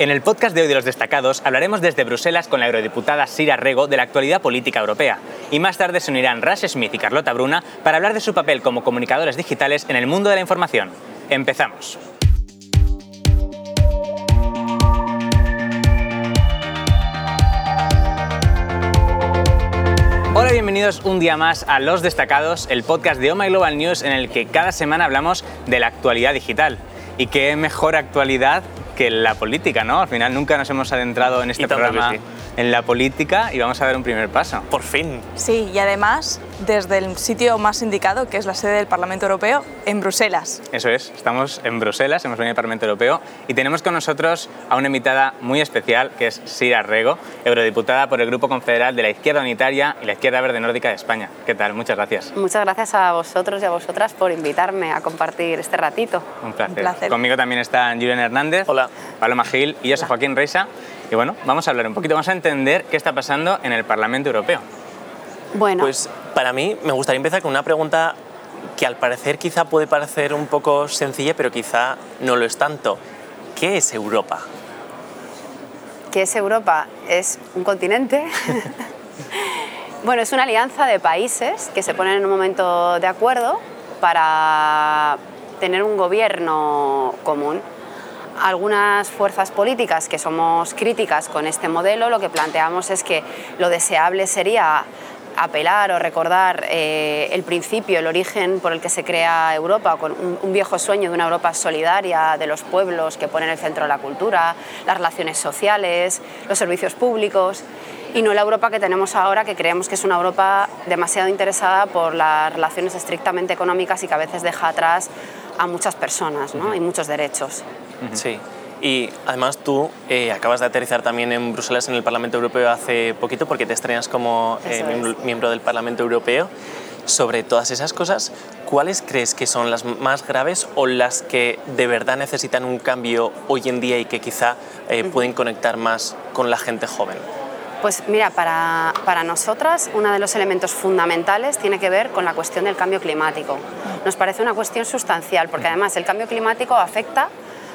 En el podcast de hoy de los destacados hablaremos desde Bruselas con la eurodiputada Sira Rego de la actualidad política europea. Y más tarde se unirán Rush Smith y Carlota Bruna para hablar de su papel como comunicadores digitales en el mundo de la información. Empezamos. Hola, bienvenidos un día más a Los Destacados, el podcast de Oh Global News en el que cada semana hablamos de la actualidad digital. Y qué mejor actualidad que la política, ¿no? Al final nunca nos hemos adentrado en este programa en la política y vamos a dar un primer paso. Por fin. Sí, y además desde el sitio más indicado, que es la sede del Parlamento Europeo, en Bruselas. Eso es, estamos en Bruselas, hemos venido al Parlamento Europeo y tenemos con nosotros a una invitada muy especial, que es Sira Rego, eurodiputada por el Grupo Confederal de la Izquierda Unitaria y la Izquierda Verde Nórdica de España. ¿Qué tal? Muchas gracias. Muchas gracias a vosotros y a vosotras por invitarme a compartir este ratito. Un placer. Un placer. Conmigo también están Julián Hernández, Hola. Paloma Gil y yo soy Joaquín Reisa. Y bueno, vamos a hablar un poquito, vamos a entender qué está pasando en el Parlamento Europeo. Bueno, Pues para mí me gustaría empezar con una pregunta que al parecer quizá puede parecer un poco sencilla, pero quizá no lo es tanto. ¿Qué es Europa? ¿qué es Europa? Es un continente. bueno, es una alianza de países que se ponen en un momento de acuerdo para tener un gobierno común. Algunas fuerzas políticas que somos críticas con este modelo lo que planteamos es que lo deseable sería apelar o recordar eh, el principio, el origen por el que se crea Europa, con un, un, viejo sueño de una Europa solidaria, de los pueblos que ponen el centro la cultura, las relaciones sociales, los servicios públicos, y no la Europa que tenemos ahora, que creemos que es una Europa demasiado interesada por las relaciones estrictamente económicas y que a veces deja atrás a muchas personas ¿no? y muchos derechos. Sí. Y además tú eh, acabas de aterrizar también en Bruselas, en el Parlamento Europeo, hace poquito, porque te estrenas como eh, miembro, miembro del Parlamento Europeo. Sobre todas esas cosas, ¿cuáles crees que son las más graves o las que de verdad necesitan un cambio hoy en día y que quizá eh, pueden conectar más con la gente joven? Pues mira, para, para, nosotras uno de los elementos fundamentales tiene que ver con la cuestión del cambio climático. Nos parece una cuestión sustancial porque además el cambio climático afecta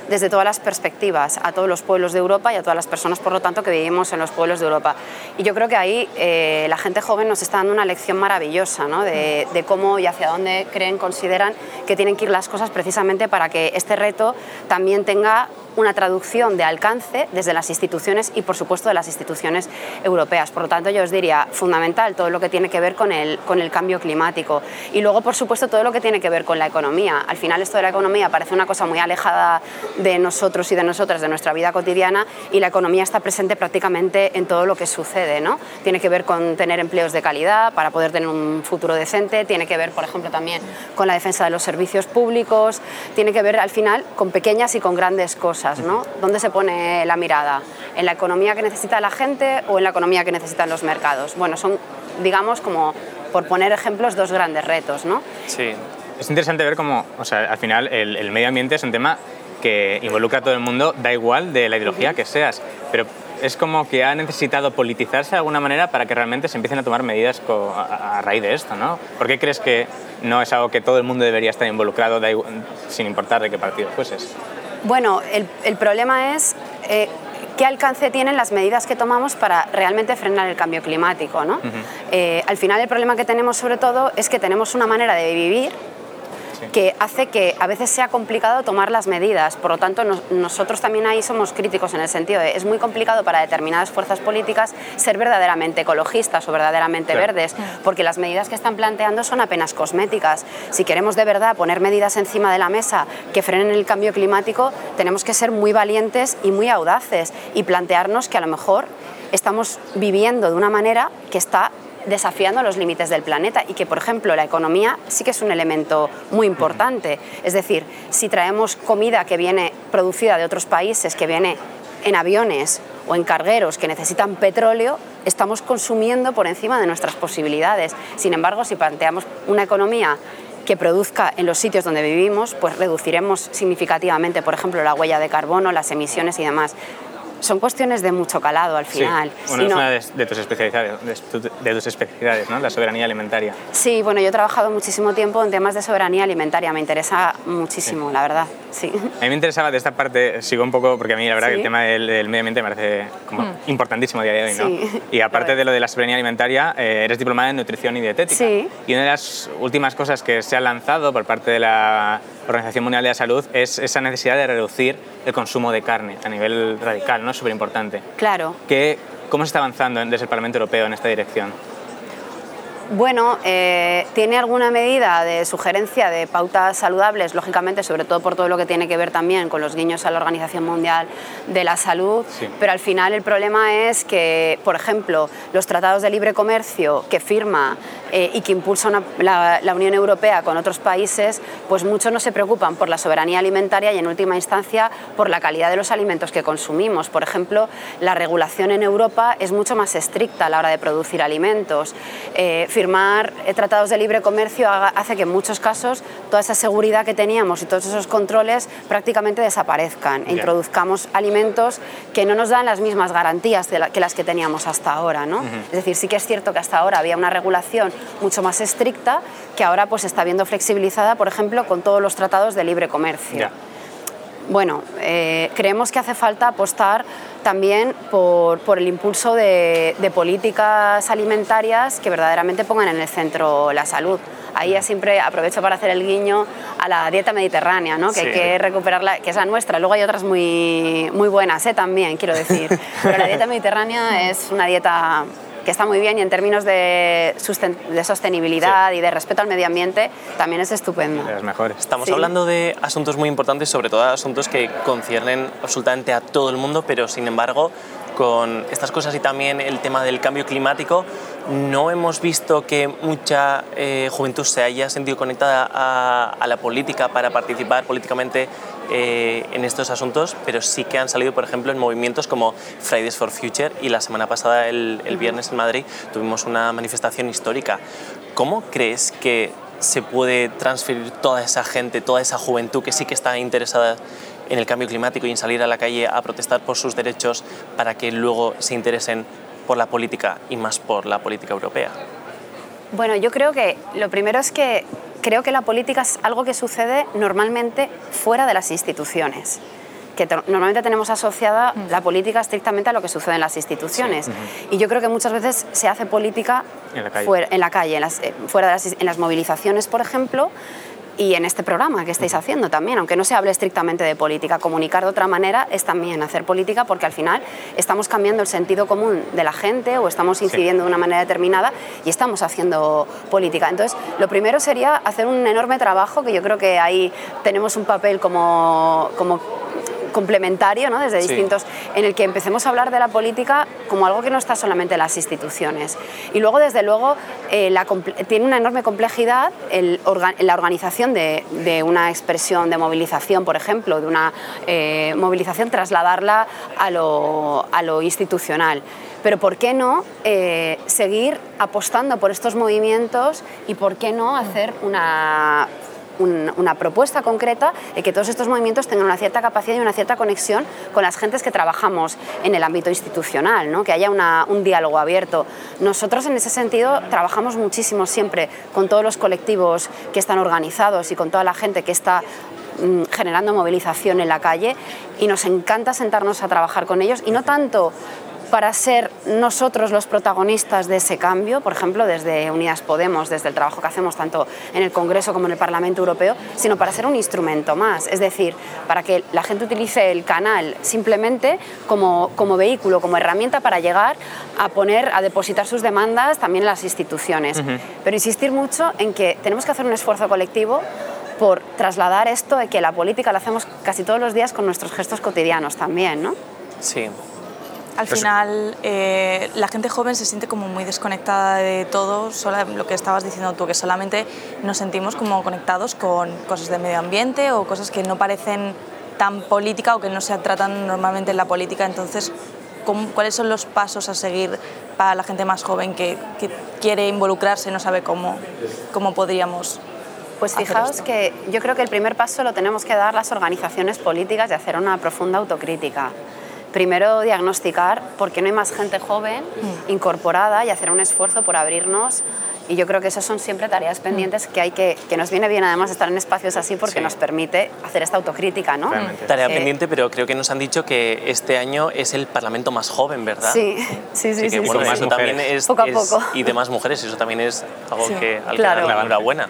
desde todas las perspectivas a todos los pueblos de Europa y a todas las personas, por lo tanto, que vivimos en los pueblos de Europa. Y yo creo que ahí eh, la gente joven nos está dando una lección maravillosa ¿no? de, de, cómo y hacia dónde creen, consideran que tienen que ir las cosas precisamente para que este reto también tenga una traducción de alcance desde las instituciones y, por supuesto, de las instituciones europeas. Por lo tanto, yo os diría, fundamental todo lo que tiene que ver con el, con el cambio climático. Y luego, por supuesto, todo lo que tiene que ver con la economía. Al final, esto de la economía parece una cosa muy alejada de nosotros y de nosotras, de nuestra vida cotidiana, y la economía está presente prácticamente en todo lo que sucede. ¿no? Tiene que ver con tener empleos de calidad para poder tener un futuro decente, tiene que ver, por ejemplo, también con la defensa de los servicios públicos, tiene que ver, al final, con pequeñas y con grandes cosas. ¿no? ¿Dónde se pone la mirada? ¿En la economía que necesita la gente o en la economía que necesitan los mercados? Bueno, son, digamos, como por poner ejemplos, dos grandes retos, ¿no? Sí. Es interesante ver cómo, o sea, al final, el, el medio ambiente es un tema que involucra a todo el mundo, da igual de la ideología que seas, pero es como que ha necesitado politizarse de alguna manera para que realmente se empiecen a tomar medidas a, a raíz de esto, ¿no? ¿Por qué crees que no es algo que todo el mundo debería estar involucrado sin importar de qué partido fueses? Bueno, el, el problema es eh, qué alcance tienen las medidas que tomamos para realmente frenar el cambio climático. ¿no? Uh -huh. eh, al final el problema que tenemos sobre todo es que tenemos una manera de vivir sí. que hace que a veces sea complicado tomar las medidas. Por lo tanto, nos, nosotros también ahí somos críticos en el sentido de es muy complicado para determinadas fuerzas políticas ser verdaderamente ecologistas o verdaderamente claro. verdes, porque las medidas que están planteando son apenas cosméticas. Si queremos de verdad poner medidas encima de la mesa que frenen el cambio climático, tenemos que ser muy valientes y muy audaces y plantearnos que a lo mejor estamos viviendo de una manera que está desafiando los límites del planeta y que, por ejemplo, la economía sí que es un elemento muy importante. Es decir, si traemos comida que viene producida de otros países, que viene en aviones o en cargueros que necesitan petróleo, estamos consumiendo por encima de nuestras posibilidades. Sin embargo, si planteamos una economía que produzca en los sitios donde vivimos, pues reduciremos significativamente, por ejemplo, la huella de carbono, las emisiones y demás. Son cuestiones de mucho calado al final. Sí. Bueno, es una de, tus especialidades, de, tus especialidades, ¿no? La soberanía alimentaria. Sí, bueno, yo he trabajado muchísimo tiempo en temas de soberanía alimentaria, me interesa muchísimo, la verdad, sí. A mí me interesaba de esta parte, sigo un poco, porque a mí la verdad que el tema del, medio ambiente me parece como mm. importantísimo a día de hoy, ¿no? Y aparte de lo de la soberanía alimentaria, eh, eres diplomada en nutrición y dietética. Sí. Y una de las últimas cosas que se ha lanzado por parte de la Organización Mundial de la Salud es esa necesidad de reducir el consumo de carne a nivel radical, ¿no? Súper importante. Claro. ¿Cómo se está avanzando desde el Parlamento Europeo en esta dirección? Bueno, eh, tiene alguna medida de sugerencia de pautas saludables, lógicamente, sobre todo por todo lo que tiene que ver también con los guiños a la Organización Mundial de la Salud, pero al final el problema es que, por ejemplo, los tratados de libre comercio que firma eh, y que impulsa la, la, Unión Europea con otros países, pues muchos no se preocupan por la soberanía alimentaria y en última instancia por la calidad de los alimentos que consumimos. Por ejemplo, la regulación en Europa es mucho más estricta a la hora de producir alimentos. Eh, firmar eh, tratados de libre comercio hace que en muchos casos toda esa seguridad que teníamos y todos esos controles prácticamente desaparezcan e introduzcamos alimentos que no nos dan las mismas garantías que las que teníamos hasta ahora. ¿no? Es decir, sí que es cierto que hasta ahora había una regulación mucho más estricta que ahora pues está viendo flexibilizada, por ejemplo, con todos los tratados de libre comercio. Bueno, eh, creemos que hace falta apostar también por, el impulso de, políticas alimentarias que verdaderamente pongan en el centro la salud. Ahí ya siempre aprovecho para hacer el guiño a la dieta mediterránea, ¿no? que hay que recuperarla, que es la nuestra. Luego hay otras muy, muy buenas ¿eh? también, quiero decir. Pero la dieta mediterránea es una dieta que está muy bien y en términos de, de sostenibilidad y de respeto al medio ambiente también es estupendo. Estamos hablando de asuntos muy importantes, sobre todo asuntos que conciernen absolutamente a todo el mundo, pero sin embargo con estas cosas y también el tema del cambio climático, no hemos visto que mucha eh, juventud se haya sentido conectada a, la política para participar políticamente eh, en estos asuntos, pero sí que han salido, por ejemplo, en movimientos como Fridays for Future y la semana pasada, el, viernes en Madrid, tuvimos una manifestación histórica. ¿Cómo crees que se puede transferir toda esa gente, toda esa juventud que sí que está interesada en el cambio climático y en salir a la calle a protestar por sus derechos para que luego se interesen por la política y más por la política europea? Bueno, yo creo que lo primero es que creo que la política es algo que sucede normalmente fuera de las instituciones que normalmente tenemos asociada mm. la política estrictamente a lo que sucede en las instituciones. Y yo creo que muchas veces se hace política en la calle, fuera, en, la calle, en las, eh, fuera de las, en las movilizaciones, por ejemplo, y en este programa que estáis haciendo también, aunque no se hable estrictamente de política, comunicar de otra manera es también hacer política porque al final estamos cambiando el sentido común de la gente o estamos incidiendo de una manera determinada y estamos haciendo política. Entonces, lo primero sería hacer un enorme trabajo, que yo creo que ahí tenemos un papel como, como complementario, ¿no? desde distintos, en el que empecemos a hablar de la política como algo que no está solamente en las instituciones. Y luego, desde luego, eh, tiene una enorme complejidad el, la organización de, de, una expresión de movilización, por ejemplo, de una eh, movilización, trasladarla a lo, a lo institucional pero ¿por qué no eh, seguir apostando por estos movimientos y por qué no hacer una una propuesta concreta de que todos estos movimientos tengan una cierta capacidad y una cierta conexión con las gentes que trabajamos en el ámbito institucional, ¿no? que haya un diálogo abierto. Nosotros en ese sentido trabajamos muchísimo siempre con todos los colectivos que están organizados y con toda la gente que está mm, generando movilización en la calle y nos encanta sentarnos a trabajar con ellos y no tanto para ser nosotros los protagonistas de ese cambio, por ejemplo, desde Unidas Podemos, desde el trabajo que hacemos tanto en el Congreso como en el Parlamento Europeo, sino para ser un instrumento más, es decir, para que la gente utilice el canal simplemente como, como vehículo, como herramienta para llegar a poner, a depositar sus demandas también en las instituciones. Pero insistir mucho en que tenemos que hacer un esfuerzo colectivo por trasladar esto de que la política la hacemos casi todos los días con nuestros gestos cotidianos también, ¿no? Sí, al final, eh, la gente joven se siente como muy desconectada de todo, solo lo que estabas diciendo tú, que solamente nos sentimos como conectados con cosas de medio ambiente o cosas que no parecen tan política o que no se tratan normalmente en la política. Entonces, ¿cuáles son los pasos a seguir para la gente más joven que, quiere involucrarse y no sabe cómo, cómo podríamos pues fijaos que yo creo que el primer paso lo tenemos que dar las organizaciones políticas de hacer una profunda autocrítica primero diagnosticar por qué no hay más gente joven Mm. incorporada y hacer un esfuerzo por abrirnos. Y yo creo que esas son siempre tareas pendientes que hay que, que nos viene bien además estar en espacios así porque Sí. nos permite hacer esta autocrítica, ¿no? Realmente. Tarea Eh, pendiente, pero creo que nos han dicho que este año es el Parlamento más joven, ¿verdad? Sí, sí, sí. Así que, sí, bueno, sí. más eso también es, Poco a es- poco. Y de más mujeres, eso también es algo Sí. que al que Claro. enhorabuena.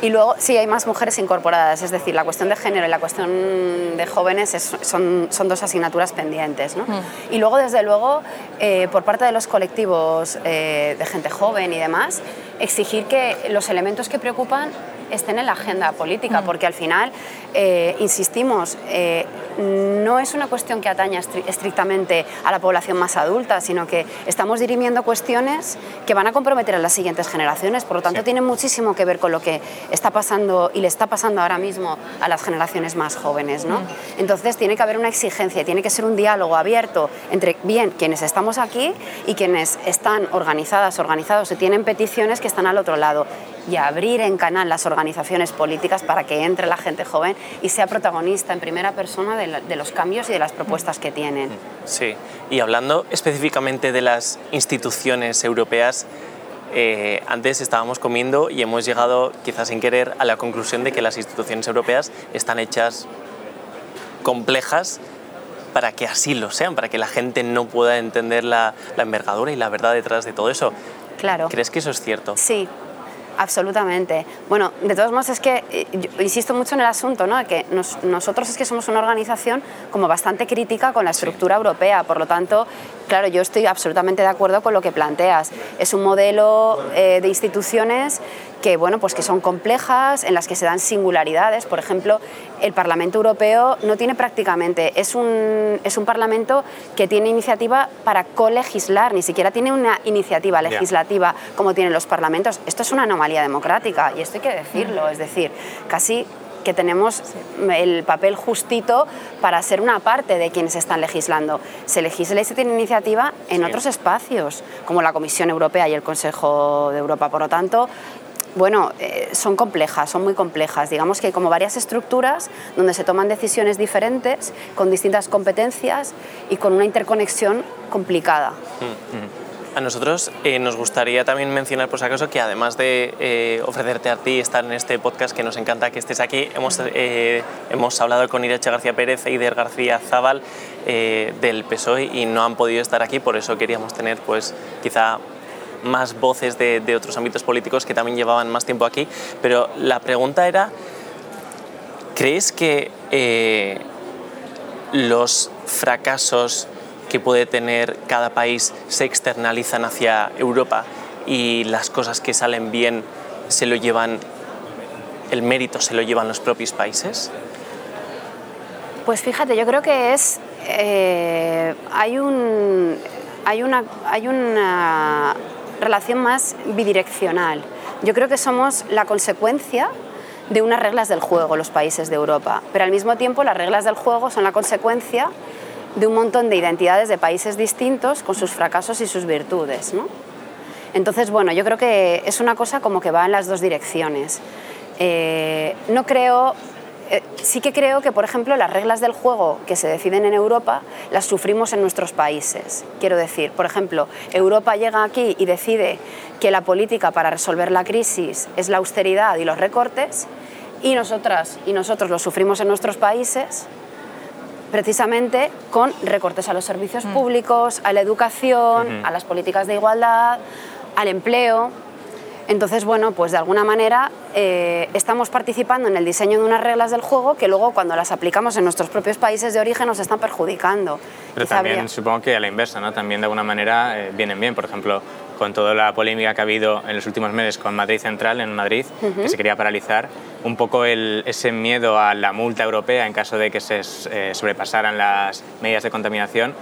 Y luego sí hay más mujeres incorporadas, es decir, la cuestión de género y la cuestión de jóvenes es- son, son dos asignaturas pendientes. ¿no? Y luego, desde luego, eh, por parte de los colectivos eh, de gente joven y demás, exigir que los elementos que preocupan estén en la agenda política, porque al final, eh, insistimos, eh, no es una cuestión que ataña estri- estrictamente a la población más adulta, sino que estamos dirimiendo cuestiones que van a comprometer a las siguientes generaciones, por lo tanto Sí. tiene muchísimo que ver con lo que está pasando y le está pasando ahora mismo a las generaciones más jóvenes. ¿no? Entonces tiene que haber una exigencia, tiene que ser un diálogo abierto entre bien quienes estamos aquí y quienes están organizadas, organizados y tienen peticiones que están al otro lado y abrir en canal las organizaciones políticas para que entre la gente joven y sea protagonista en primera persona de, la- de los cambios y de las propuestas que tienen. Sí, y hablando específicamente de las instituciones europeas, eh, antes estábamos comiendo y hemos llegado, quizás sin querer, a la conclusión de que las instituciones europeas están hechas complejas para que así lo sean, para que la gente no pueda entender la, la envergadura y la verdad detrás de todo eso. Claro. ¿Crees que eso es cierto? Sí, absolutamente. Bueno, de todos modos es que eh, yo insisto mucho en el asunto, ¿no? Que nos- nosotros es que somos una organización como bastante crítica con la estructura europea, por lo tanto, claro, yo estoy absolutamente de acuerdo con lo que planteas. Es un modelo eh, de instituciones que, bueno, pues que son complejas, en las que se dan singularidades. Por ejemplo, el Parlamento Europeo no tiene prácticamente, es un, es un Parlamento que tiene iniciativa para colegislar, ni siquiera tiene una iniciativa legislativa como tienen los parlamentos. Esto es una anomalía democrática y esto hay que decirlo, es decir, casi que tenemos el papel justito para ser una parte de quienes están legislando. Se legisla y se tiene iniciativa en Sí. otros espacios, como la Comisión Europea y el Consejo de Europa. Por lo tanto, bueno, eh, son complejas, son muy complejas. Digamos que hay como varias estructuras donde se toman decisiones diferentes, con distintas competencias y con una interconexión complicada. A nosotros eh, nos gustaría también mencionar, por si acaso, que además de eh, ofrecerte a ti estar en este podcast, que nos encanta que estés aquí, hemos, hemos hablado con Irache García Pérez e Ider García Zabal eh, del PSOE y no han podido estar aquí, por eso queríamos tener, pues, quizá más voces de, otros ámbitos políticos que también llevaban más tiempo aquí. Pero la pregunta era, ¿crees que eh, los fracasos que puede tener cada país se externalizan hacia Europa y las cosas que salen bien se lo llevan, el mérito se lo llevan los propios países? Pues fíjate, yo creo que es. eh, hay, un, hay, una, hay una relación más bidireccional. Yo creo que somos la consecuencia de unas reglas del juego, los países de Europa. Pero al mismo tiempo, las reglas del juego son la consecuencia de un montón de identidades de países distintos con sus fracasos y sus virtudes. ¿no? Entonces, bueno, yo creo que es una cosa como que va en las dos direcciones. Eh, no creo, eh, sí que creo que, por ejemplo, las reglas del juego que se deciden en Europa las sufrimos en nuestros países. Quiero decir, por ejemplo, Europa llega aquí y decide que la política para resolver la crisis es la austeridad y los recortes, y nosotras y nosotros lo sufrimos en nuestros países precisamente con recortes a los servicios públicos, a la educación, a las políticas de igualdad, al empleo. Entonces, bueno, pues de alguna manera eh, estamos participando en el diseño de unas reglas del juego que luego cuando las aplicamos en nuestros propios países de origen nos están perjudicando. Pero Quizá también habría- supongo que a la inversa, ¿no? También de alguna manera eh, vienen bien. Por ejemplo, con toda la polémica que ha habido en los últimos meses con Madrid Central en Madrid, que se quería paralizar, un poco el- ese miedo a la multa europea en caso de que se eh, sobrepasaran las medidas de contaminación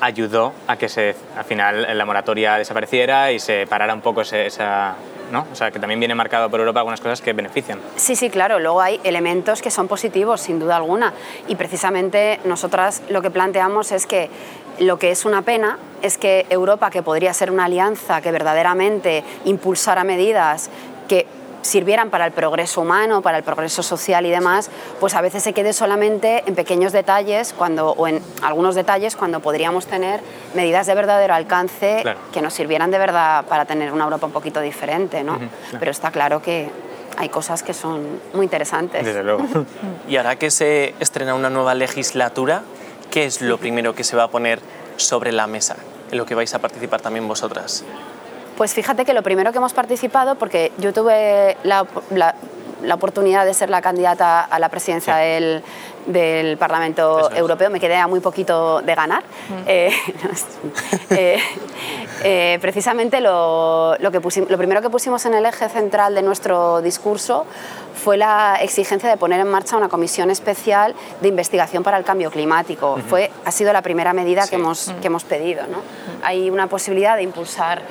ayudó a que se, al final la moratoria desapareciera y se parara un poco ese- esa... ¿no? O sea, que también viene marcado por Europa algunas cosas que benefician. Sí, sí, claro. Luego hay elementos que son positivos, sin duda alguna. Y precisamente nosotras lo que planteamos es que lo que es una pena es que Europa, que podría ser una alianza que verdaderamente impulsara medidas que sirvieran para el progreso humano, para el progreso social y demás, pues a veces se quede solamente en pequeños detalles cuando, o en algunos detalles cuando podríamos tener medidas de verdadero alcance que nos sirvieran de verdad para tener una Europa un poquito diferente. ¿no? Pero está claro que hay cosas que son muy interesantes. Desde luego. y ahora que se estrena una nueva legislatura, ¿qué es lo primero que se va a poner sobre la mesa en lo que vais a participar también vosotras? Pues fíjate que lo primero que hemos participado, porque yo tuve la, oportunidad de ser la candidata a la presidencia del, del Parlamento Europeo, me quedé a muy poquito de ganar. Eh, eh, eh, precisamente lo, lo, que lo primero que pusimos en el eje central de nuestro discurso fue la exigencia de poner en marcha una comisión especial de investigación para el cambio climático. fue, ha sido la primera medida que, hemos, que hemos pedido. ¿no? Hay una posibilidad de impulsar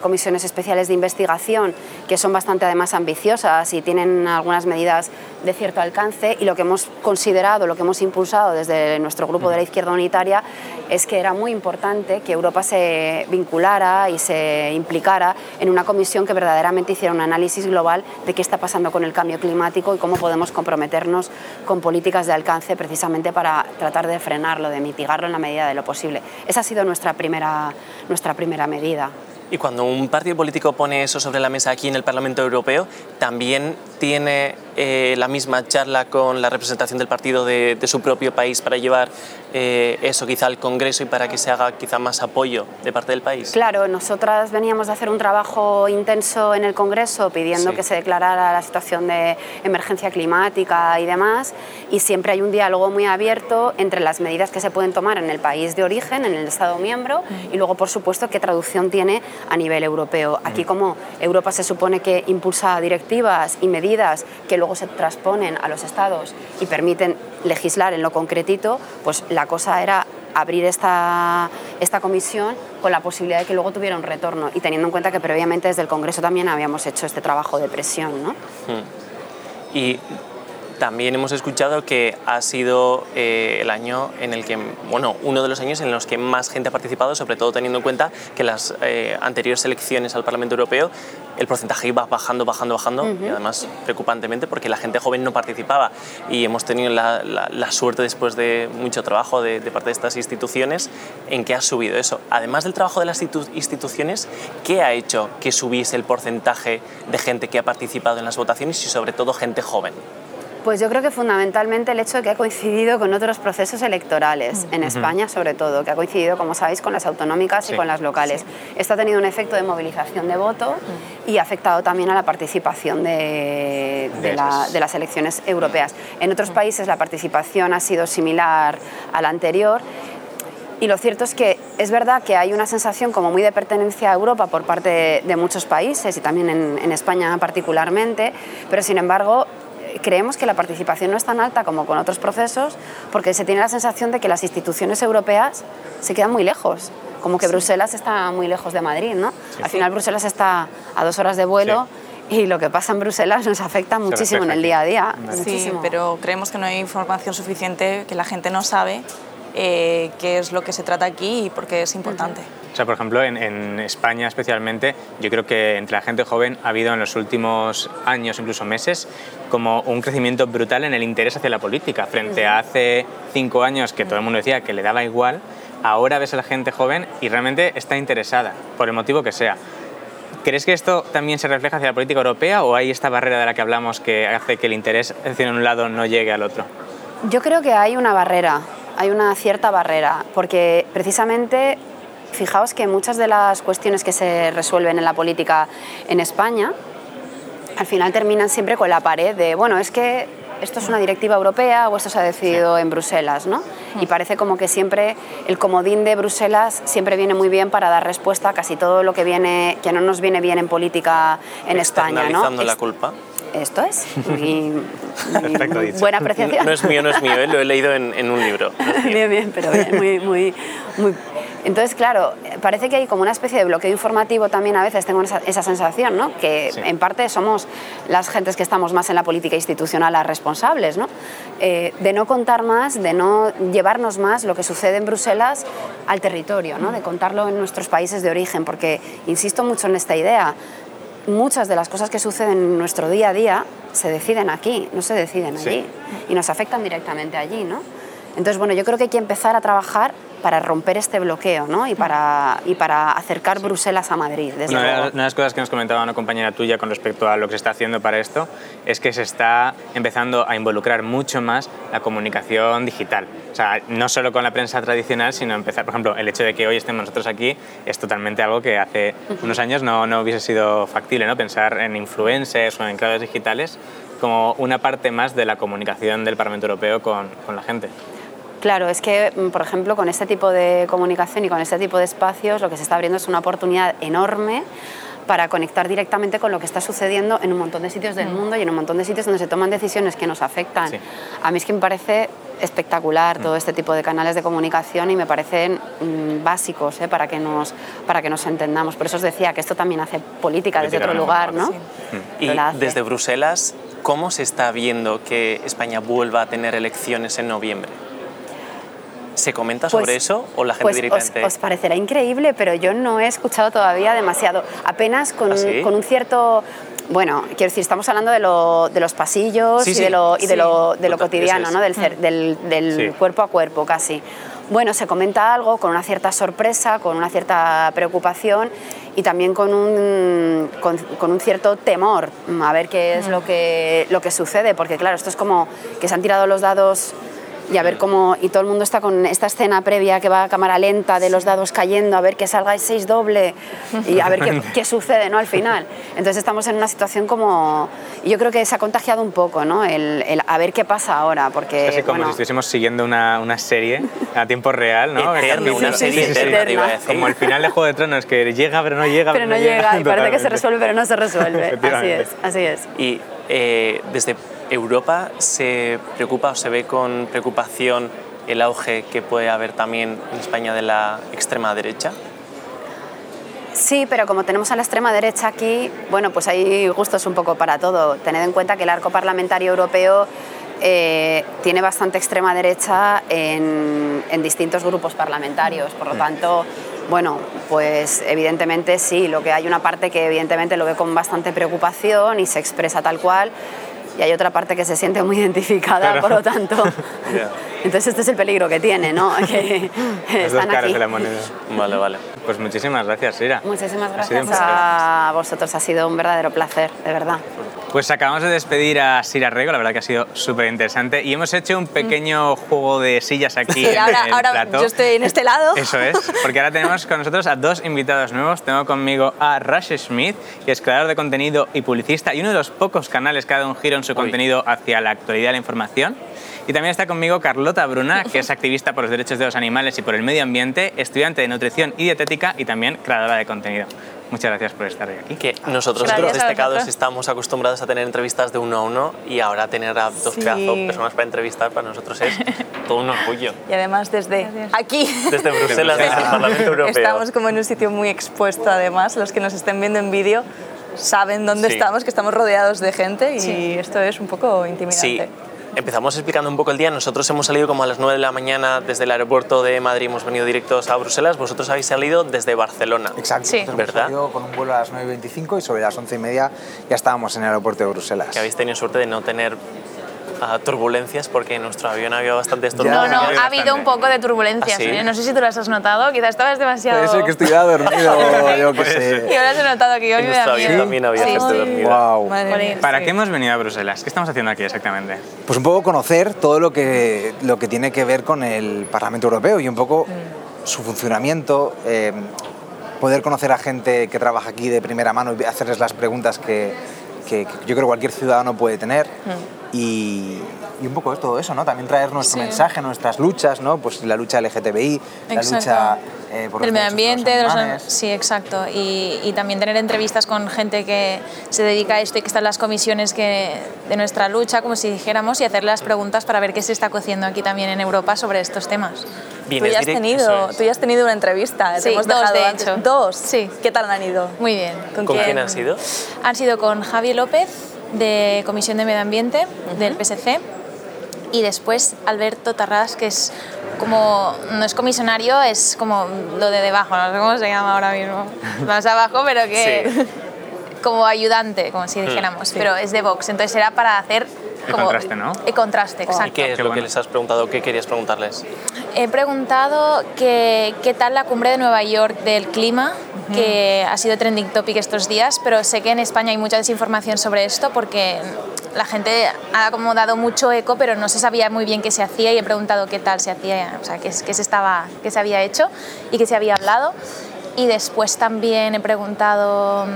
comisiones especiales de investigación que son bastante además ambiciosas y tienen algunas medidas de cierto alcance y lo que hemos considerado, lo que hemos impulsado desde nuestro grupo de la izquierda unitaria es que era muy importante que Europa se vinculara y se implicara en una comisión que verdaderamente hiciera un análisis global de qué está pasando con el cambio climático y cómo podemos comprometernos con políticas de alcance precisamente para tratar de frenarlo, de mitigarlo en la medida de lo posible. Esa ha sido nuestra primera, nuestra primera medida. Y cuando un partido político pone eso sobre la mesa aquí en el Parlamento Europeo, también tiene eh, la misma charla con la representación del partido de, su propio país para llevar eh, eso quizá al Congreso y para que se haga quizá más apoyo de parte del país? Claro, nosotras veníamos de hacer un trabajo intenso en el Congreso pidiendo que se declarara la situación de emergencia climática y demás y siempre hay un diálogo muy abierto entre las medidas que se pueden tomar en el país de origen, en el Estado miembro y luego por supuesto qué traducción tiene a nivel europeo. Aquí como Europa se supone que impulsa directivas y medidas que luego se transponen a los estados y permiten legislar en lo concretito, pues la cosa era abrir esta, esta comisión con la posibilidad de que luego tuviera un retorno y teniendo en cuenta que previamente desde el Congreso también habíamos hecho este trabajo de presión. ¿no? Y también hemos escuchado que ha sido eh, el año en el que, bueno, uno de los años en los que más gente ha participado, sobre todo teniendo en cuenta que las eh, anteriores elecciones al Parlamento Europeo el porcentaje iba bajando, bajando, bajando, y además preocupantemente porque la gente joven no participaba y hemos tenido la, la, suerte después de mucho trabajo de, de, parte de estas instituciones en que ha subido eso. Además del trabajo de las instituciones, ¿qué ha hecho que subiese el porcentaje de gente que ha participado en las votaciones y sobre todo gente joven? Pues yo creo que fundamentalmente el hecho de que ha coincidido con otros procesos electorales, en España sobre todo, que ha coincidido, como sabéis, con las autonómicas y con las locales. Esto ha tenido un efecto de movilización de voto y ha afectado también a la participación de, las elecciones europeas. En otros países la participación ha sido similar a la anterior. Y lo cierto es que es verdad que hay una sensación como muy de pertenencia a Europa por parte de, muchos países y también en, en España particularmente, pero sin embargo creemos que la participación no es tan alta como con otros procesos porque se tiene la sensación de que las instituciones europeas se quedan muy lejos, como que Bruselas está muy lejos de Madrid, ¿no? Al final Bruselas está a dos horas de vuelo. Y lo que pasa en Bruselas nos afecta muchísimo en el día a día. Sí, pero creemos que no hay información suficiente, que la gente no sabe eh, qué es lo que se trata aquí y por qué es importante. O sea, por ejemplo, en, España especialmente, yo creo que entre la gente joven ha habido en los últimos años, incluso meses, como un crecimiento brutal en el interés hacia la política. Frente a hace cinco años que todo el mundo decía que le daba igual, ahora ves a la gente joven y realmente está interesada, por el motivo que sea. ¿Crees que esto también se refleja hacia la política europea o hay esta barrera de la que hablamos que hace que el interés hacia un lado no llegue al otro? Yo creo que hay una barrera, hay una cierta barrera, porque precisamente fijaos que muchas de las cuestiones que se resuelven en la política en España al final terminan siempre con la pared de, bueno, es que esto es una directiva europea o esto se ha decidido en Bruselas, ¿no? Y parece como que siempre el comodín de Bruselas siempre viene muy bien para dar respuesta a casi todo lo que viene que no nos viene bien en política en España, ¿no? la culpa. Esto es. Mi, buena apreciación. No, es mío, no es mío, ¿eh? lo he leído en, un libro. bien, bien, pero bien, muy, muy, muy entonces, claro, parece que hay como una especie de bloqueo informativo también a veces, tengo esa, sensación, ¿no? Que en parte somos las gentes que estamos más en la política institucional las responsables, ¿no? Eh, de no contar más, de no llevarnos más lo que sucede en Bruselas al territorio, ¿no? De contarlo en nuestros países de origen, porque insisto mucho en esta idea muchas de las cosas que suceden en nuestro día a día se deciden aquí, no se deciden allí. Y nos afectan directamente allí, ¿no? Entonces, bueno, yo creo que hay que empezar a trabajar para romper este bloqueo ¿no? y, para, y para acercar Bruselas a Madrid. Desde luego. una, de las cosas que nos comentaba una compañera tuya con respecto a lo que se está haciendo para esto es que se está empezando a involucrar mucho más la comunicación digital. O sea, no solo con la prensa tradicional, sino empezar, por ejemplo, el hecho de que hoy estemos nosotros aquí es totalmente algo que hace unos años no, no hubiese sido factible, ¿no? Pensar en influencers o en claves digitales como una parte más de la comunicación del Parlamento Europeo con, con la gente. Claro, es que, mm, por ejemplo, con este tipo de comunicación y con este tipo de espacios, lo que se está abriendo es una oportunidad enorme para conectar directamente con lo que está sucediendo en un montón de sitios del mundo y en un montón de sitios donde se toman decisiones que nos afectan. Sí. A mí es que me parece espectacular todo este tipo de canales de comunicación y me parecen mm, básicos ¿eh? para, que nos, para que nos entendamos. Por eso os decía que esto también hace política desde otro lugar, ¿no? sí. Y desde Bruselas, ¿cómo se está viendo que España vuelva a tener elecciones en noviembre? ¿Se comenta sobre Pues- eso o la gente pues os, directamente...? os parecerá increíble, pero yo no he escuchado todavía demasiado. Apenas con, ¿Ah, sí? con un cierto... Bueno, quiero decir, estamos hablando de, lo- de los pasillos Sí, y sí. de lo, y de Sí. lo, de lo cotidiano, es. ¿no? del, cer- del, del Sí. cuerpo a cuerpo casi. Bueno, se comenta algo con una cierta sorpresa, con una cierta preocupación y también con un, con, con un cierto temor mm, a ver qué es lo, que, lo que sucede, porque claro, esto es como que se han tirado los dados y a ver cómo y todo el mundo está con esta escena previa que va a cámara lenta de los dados cayendo a ver que salga el 6 doble y a ver qué, qué sucede no al final. Entonces estamos en una situación como yo creo que se ha contagiado un poco no el, el a ver qué pasa ahora porque Casi como bueno, si estuviésemos siguiendo una, una serie a tiempo real, ¿no? Eterna, Capítulo- una serie Sí, sí, sí. eterna. Como el final de Juego de Tronos, que llega pero no llega. pero no llega y parece que se resuelve pero no se resuelve. Así es así es. Y eh, desde Europa se preocupa o se ve con preocupación el auge que puede haber también en España de la extrema derecha. Sí, pero como tenemos a la extrema derecha aquí, bueno, pues hay gustos un poco para todo. Tened en cuenta que el arco parlamentario europeo eh, tiene bastante extrema derecha en, en distintos grupos parlamentarios. Por lo tanto, bueno, pues evidentemente sí, lo que hay una parte que evidentemente lo ve con bastante preocupación y se expresa tal cual. Y hay otra parte que se siente muy identificada, Claro. por lo tanto. Ya. Entonces este es el peligro que tiene, ¿no? Que Las dos están caras aquí. de la moneda. Vale, vale. Pues muchísimas gracias, Sira. Muchísimas gracias a vosotros, ha sido un verdadero placer, de verdad. Pues acabamos de despedir a Sira Rego, la verdad que ha sido súper interesante. Y hemos hecho un pequeño juego de sillas aquí Sí, en ahora, el ahora plató. yo estoy en este lado. Eso es, porque ahora tenemos con nosotros a dos invitados nuevos. Tengo conmigo a Rush Smith, que es creador de contenido y publicista, y uno de los pocos canales que ha dado un giro en su contenido hacia la actualidad y la información. Y también está conmigo Carlota Bruna, que es activista por los derechos de los animales y por el medio ambiente, estudiante de nutrición y dietética y también creadora de contenido. Muchas gracias por estar hoy aquí. Que nosotros Gracias los a destacados estamos acostumbrados a tener entrevistas de uno a uno y ahora tener a dos Sí. pedazos personas para entrevistar para nosotros es todo un orgullo. Y además desde aquí. Desde Bruselas, desde el Parlamento Europeo. Estamos como en un sitio muy expuesto además. Los que nos estén viendo en vídeo saben dónde Sí. estamos, que estamos rodeados de gente y Sí. esto es un poco Sí, intimidante. empezamos explicando un poco el día. Nosotros hemos salido como a las 9 de la mañana desde el aeropuerto de Madrid, hemos venido directos a Bruselas. Vosotros habéis salido desde Barcelona. Exacto. Sí. ¿Verdad? hemos salido con un vuelo a las 9.25 y sobre las 11 y media ya estábamos en el aeropuerto de Bruselas. Que habéis tenido suerte de no tener ah, turbulencias porque en nuestro avión había bastantes. No, turbulencias. no, hay ha bastante. habido un poco de turbulencias. ¿Ah, sí? ¿eh? No sé si tú las has notado, quizás estabas demasiado... Puede ser que estuviera dormido, yo qué sé. Y ahora se ha notado que yo En me nuestro da miedo. también había Sí. gente dormida. Wow. Madre Jolín. mía. ¿Para Sí. qué hemos venido a Bruselas? ¿Qué estamos haciendo aquí exactamente? Pues un poco conocer todo lo que, lo que tiene que ver con el Parlamento Europeo y un poco su funcionamiento, eh, poder conocer a gente que trabaja aquí de primera mano y hacerles las preguntas que, que- que yo creo cualquier ciudadano puede tener. Y, y un poco de todo eso, ¿no? También traer nuestro Sí. mensaje, nuestras luchas, ¿no? Pues la lucha LGTBI, la Exacto. lucha eh, por del medio ambiente, de los animales. sí, exacto. Y, y también tener entrevistas con gente que se dedica a esto y que está en las comisiones que, de nuestra lucha, como si dijéramos, y hacer las preguntas para ver qué se está cociendo aquí también en Europa sobre estos temas. Tú Vienes ya, has direct- tenido, es. tú ya has tenido una entrevista. te Sí, hemos dos, dejado de antes. hecho. ¿Dos? Sí. ¿Qué tal han ido? Muy bien. ¿Con quién han sido? Han sido con Javi López, de Comisión de Medio Ambiente, del PSC, y después Alberto Tarrás, que es como, no es comisionario, es como lo de debajo, no sé cómo se llama ahora mismo, más abajo, pero que como ayudante, como si dijéramos, pero es de Vox, entonces era para hacer El como contraste, ¿no? El contraste, ¿Y exacto. qué es Qué lo bueno. que les has preguntado? ¿Qué querías preguntarles? He preguntado que- qué tal la cumbre de Nueva York del clima, que ha sido trending topic estos días, pero sé que en España hay mucha desinformación sobre esto porque la gente ha como dado mucho eco, pero no se sabía muy bien qué se hacía y he preguntado qué tal se hacía, o sea, qué, qué se, estaba, qué se había hecho y qué se había hablado. Y después también he preguntado...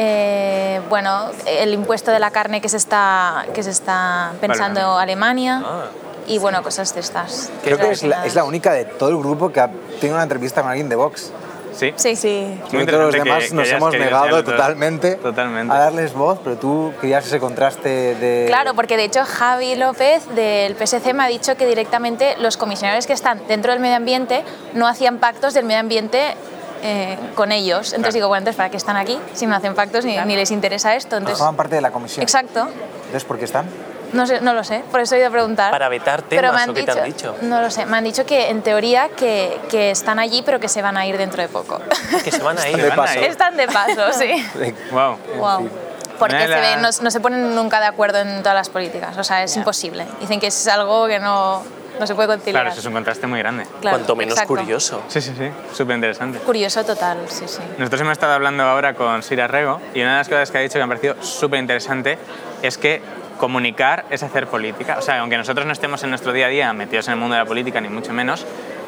eh, bueno, el impuesto de la carne que se está, que se está pensando Vale. Alemania Ah. y bueno, cosas de estas. Creo que es la, es la única de todo el grupo que ha tenido una entrevista con alguien de Vox. Sí. Sí, Sí. Muy que todos los demás que- que nos hayas hemos negado totalmente, Totalmente. a darles voz, pero tú querías ese contraste de... Claro, porque de hecho Javi López del PSC me ha dicho que directamente los comisionarios que están dentro del medio ambiente no hacían pactos del medio ambiente eh, con ellos. Entonces Claro. digo, bueno, entonces ¿para qué están aquí si no hacen pactos ni, ni les interesa esto? Entonces, Forman parte de la comisión. exacto. Entonces, ¿por qué están? No, sé, no lo sé, por eso he ido a preguntar. Para vetar Pero temas, me han ¿o qué te han dicho? No lo sé, me han dicho que en teoría que, que están allí pero que se van a ir dentro de poco. Que se van a ir. De van a paso. ir. Están de paso, sí. Wow. Wow. Porque de se ve- no, no se ponen nunca de acuerdo en todas las políticas, o sea, es imposible. Dicen que es algo que no, no se puede conciliar. Claro, eso es un contraste muy grande. Claro, Cuanto menos exacto. curioso. Sí, sí, sí. Súper interesante. Curioso total, sí, sí. Nosotros hemos estado hablando ahora con Sira Rego y una de las cosas que ha dicho que me ha parecido súper interesante es que comunicar es hacer política. O sea, aunque nosotros no estemos en nuestro día a día metidos en el mundo de la política, ni mucho menos,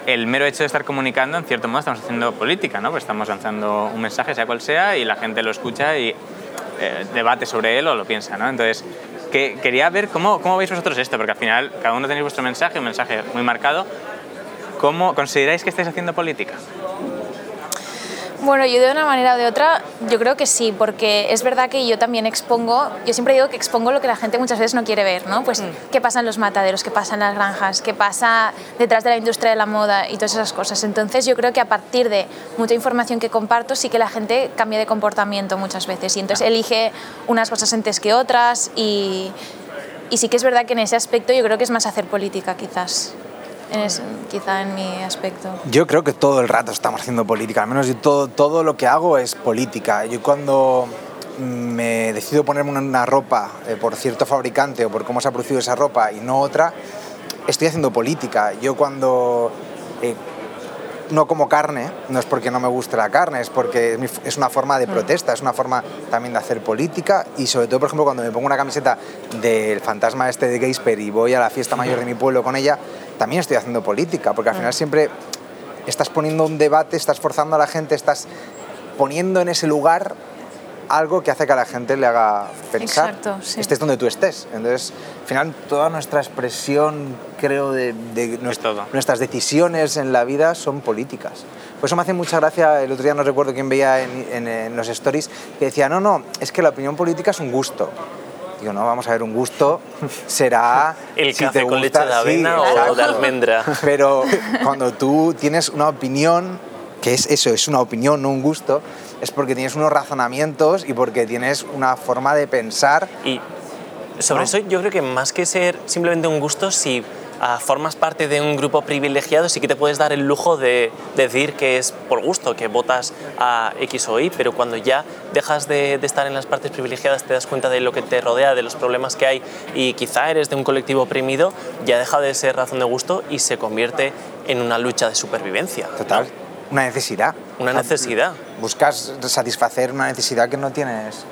el mero hecho de estar comunicando, en cierto modo, estamos haciendo política, ¿no? Pues estamos lanzando un mensaje, sea cual sea, y la gente lo escucha y eh, debate sobre él o lo piensa, ¿no? Entonces, que, quería ver cómo, cómo veis vosotros esto, porque al final cada uno tenéis vuestro mensaje, un mensaje muy marcado. ¿Cómo consideráis que estáis haciendo política? Bueno, yo de una manera o de otra, yo creo que sí, porque es verdad que yo también expongo, yo siempre digo que expongo lo que la gente muchas veces no quiere ver, ¿no? Pues qué pasa en los mataderos, qué pasa en las granjas, qué pasa detrás de la industria de la moda y todas esas cosas. Entonces yo creo que a partir de mucha información que comparto, sí que la gente cambia de comportamiento muchas veces. Y entonces elige unas cosas antes que otras y, y sí que es verdad que en ese aspecto yo creo que es más hacer política quizás, es- quizá en mi aspecto. Yo creo que todo el rato estamos haciendo política, al menos yo todo, todo lo que hago es política. Yo cuando me decido ponerme una- ropa eh, por cierto fabricante o por cómo se ha producido esa ropa y no otra, estoy haciendo política. Yo cuando eh, no como carne, no es porque no me guste la carne, es porque es, una forma de protesta, es una forma también de hacer política y sobre todo, por ejemplo, cuando me pongo una camiseta del fantasma este de Geisper y voy a la fiesta mayor de mi pueblo con ella, también estoy haciendo política, porque al final siempre estás poniendo un debate, estás forzando a la gente, estás poniendo en ese lugar algo que hace que a la gente le haga pensar, Exacto, sí. estés donde tú estés. Entonces, al final, toda nuestra expresión, creo, de, de nuestras decisiones en la vida son políticas. Por eso me hace mucha gracia, el otro día no recuerdo quién veía en, en- en los stories, que decía, no, no, es que la opinión política es un gusto. Digo, no, vamos a ver, un gusto será... El si café te con gusta- leche de sí, avena o exacto. de almendra. Pero cuando tú tienes una opinión, que es eso, es una opinión, no un gusto, es porque tienes unos razonamientos y porque tienes una forma de pensar. Y sobre ¿No? eso yo creo que más que ser simplemente un gusto, si ah, formas parte de un grupo privilegiado, sí que te puedes dar el lujo de, decir que es por gusto, que votas a X o Y, pero cuando ya dejas de, de estar en las partes privilegiadas, te das cuenta de lo que te rodea, de los problemas que hay y quizá eres de un colectivo oprimido, ya deja de ser razón de gusto y se convierte en una lucha de supervivencia. Total, una necesidad. Una necesidad. Buscas satisfacer una necesidad que no tienes,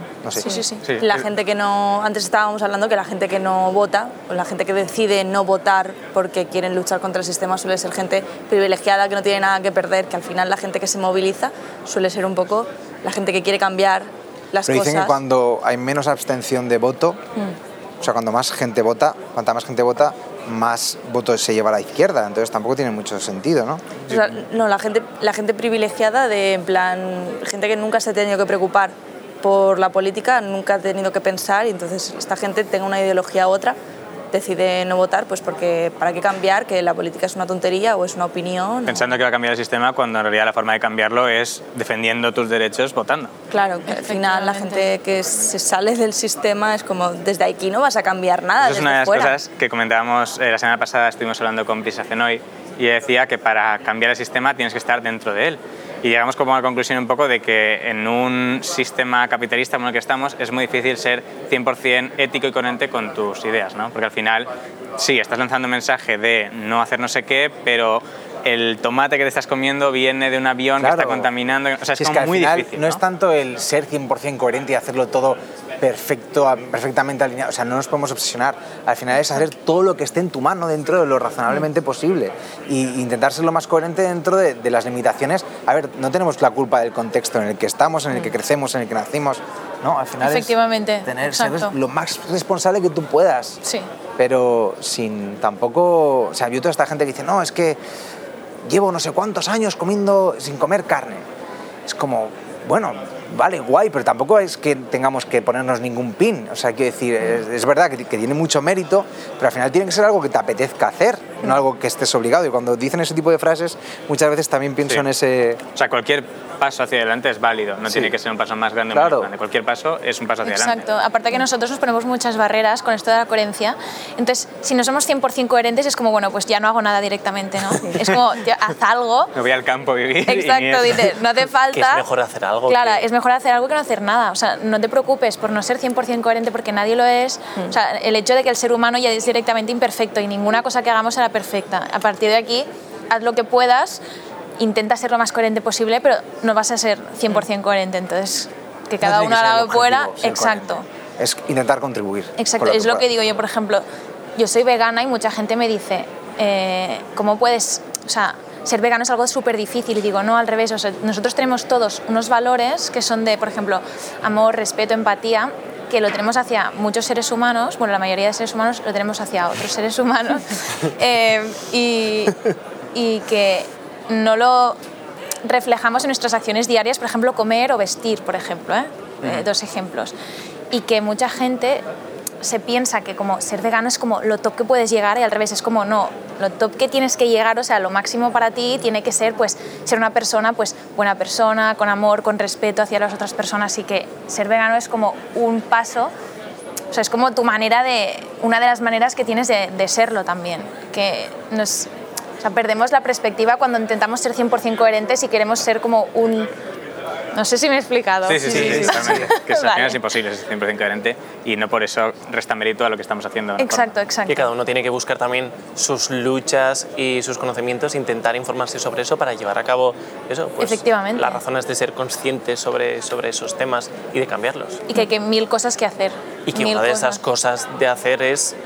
¿no? No sé. Sí, sí, sí. Sí. La gente que no, antes estábamos hablando que la gente que no vota, o la gente que decide no votar porque quieren luchar contra el sistema suele ser gente privilegiada que no tiene nada que perder, que al final la gente que se moviliza suele ser un poco la gente que quiere cambiar las Pero cosas. dicen que cuando hay menos abstención de voto, Mm. o sea, cuando más gente vota, cuanta más gente vota, más votos se lleva a la izquierda. Entonces tampoco tiene mucho sentido, ¿no? O sea, no, la gente, la gente privilegiada de, en plan, gente que nunca se ha tenido que preocupar por la política, nunca ha tenido que pensar y entonces esta gente tenga una ideología u otra, decide no votar, pues porque para qué cambiar, que la política es una tontería o es una opinión. o- Pensando que va a cambiar el sistema cuando en realidad la forma de cambiarlo es defendiendo tus derechos votando. Claro, que al final la gente que se sale del sistema es como, desde aquí no vas a cambiar nada, es una de las fuera. cosas que comentábamos eh, la semana pasada, estuvimos hablando con Prisa Fenoy y decía que para cambiar el sistema tienes que estar dentro de él. Y llegamos como a la conclusión un poco de que en un sistema capitalista como el que estamos es muy difícil ser 100% ético y coherente con tus ideas, ¿no? Porque al final, sí, estás lanzando un mensaje de no hacer no sé qué, pero el tomate que te estás comiendo viene de un avión que está contaminando. O sea, es, como muy difícil. ¿no? es tanto el ser 100% coherente y hacerlo todo perfecto, perfectamente alineado. O sea, no nos podemos obsesionar. Al final es hacer todo lo que esté en tu mano dentro de lo razonablemente posible e intentar ser lo más coherente dentro de, las limitaciones. A ver, no tenemos la culpa del contexto en el que estamos, en el que crecemos, en el que nacimos. No, al final Efectivamente, es tener, ser lo más responsable que tú puedas. Sí. Pero sin tampoco... O sea, hay toda esta gente que dice, no, es que llevo no sé cuántos años comiendo sin comer carne. Es como, bueno, vale, guay, pero tampoco es que tengamos que ponernos ningún pin. O sea, quiero decir, es, verdad que, tiene mucho mérito, pero al final tiene que ser algo que te apetezca hacer, no algo que estés obligado. Y cuando dicen ese tipo de frases, muchas veces también pienso en ese... O sea, cualquier paso hacia adelante es válido, no tiene que ser un paso más grande o más grande. Cualquier paso es un paso hacia adelante. Exacto, aparte que nosotros nos ponemos muchas barreras con esto de la coherencia, entonces si no somos 100% coherentes es como, bueno, pues ya no hago nada directamente, ¿no? Es como, haz algo. Me voy al campo a vivir. Exacto, dice, no hace falta. es mejor hacer algo. Claro, es mejor hacer algo que no hacer nada. O sea, no te preocupes por no ser 100% coherente porque nadie lo es. O sea, el hecho de que el ser humano ya es directamente imperfecto y ninguna cosa que hagamos será perfecta. A partir de aquí, haz lo que puedas intenta ser lo más coherente posible, pero no vas a ser 100% coherente. Entonces, que cada uno haga lo que fuera, exacto. Es intentar contribuir. Exacto, es lo que digo yo, por ejemplo, yo soy vegana y mucha gente me dice, eh, ¿cómo puedes, o sea, ser vegano es algo súper difícil? Y digo, no, al revés, nosotros tenemos todos unos valores que son de, por ejemplo, amor, respeto, empatía, que lo tenemos hacia muchos seres humanos, bueno, la mayoría de seres humanos lo tenemos hacia otros seres humanos, eh, y, y que no lo reflejamos en nuestras acciones diarias, por ejemplo, comer o vestir, por ejemplo, ¿eh? Eh, dos ejemplos. Y que mucha gente se piensa que como ser vegano es como lo top que puedes llegar y al revés es como no, lo top que tienes que llegar, o sea, lo máximo para ti tiene que ser pues ser una persona pues buena persona, con amor, con respeto hacia las otras personas y que ser vegano es como un paso, o sea, es como tu manera de, una de las maneras que tienes de, serlo también, que nos perdemos la perspectiva cuando intentamos ser 100% coherentes y queremos ser como un... No sé si me he explicado. Sí, sí, sí, sí, que al final es imposible ser 100% coherente y no por eso resta mérito a lo que estamos haciendo. Exacto, exacto. Y cada uno tiene que buscar también sus luchas y sus conocimientos, intentar informarse sobre eso para llevar a cabo eso, pues, Efectivamente. las razones de ser conscientes sobre, sobre esos temas y de cambiarlos. Y que hay que mil cosas que hacer. Y que una de esas cosas de hacer es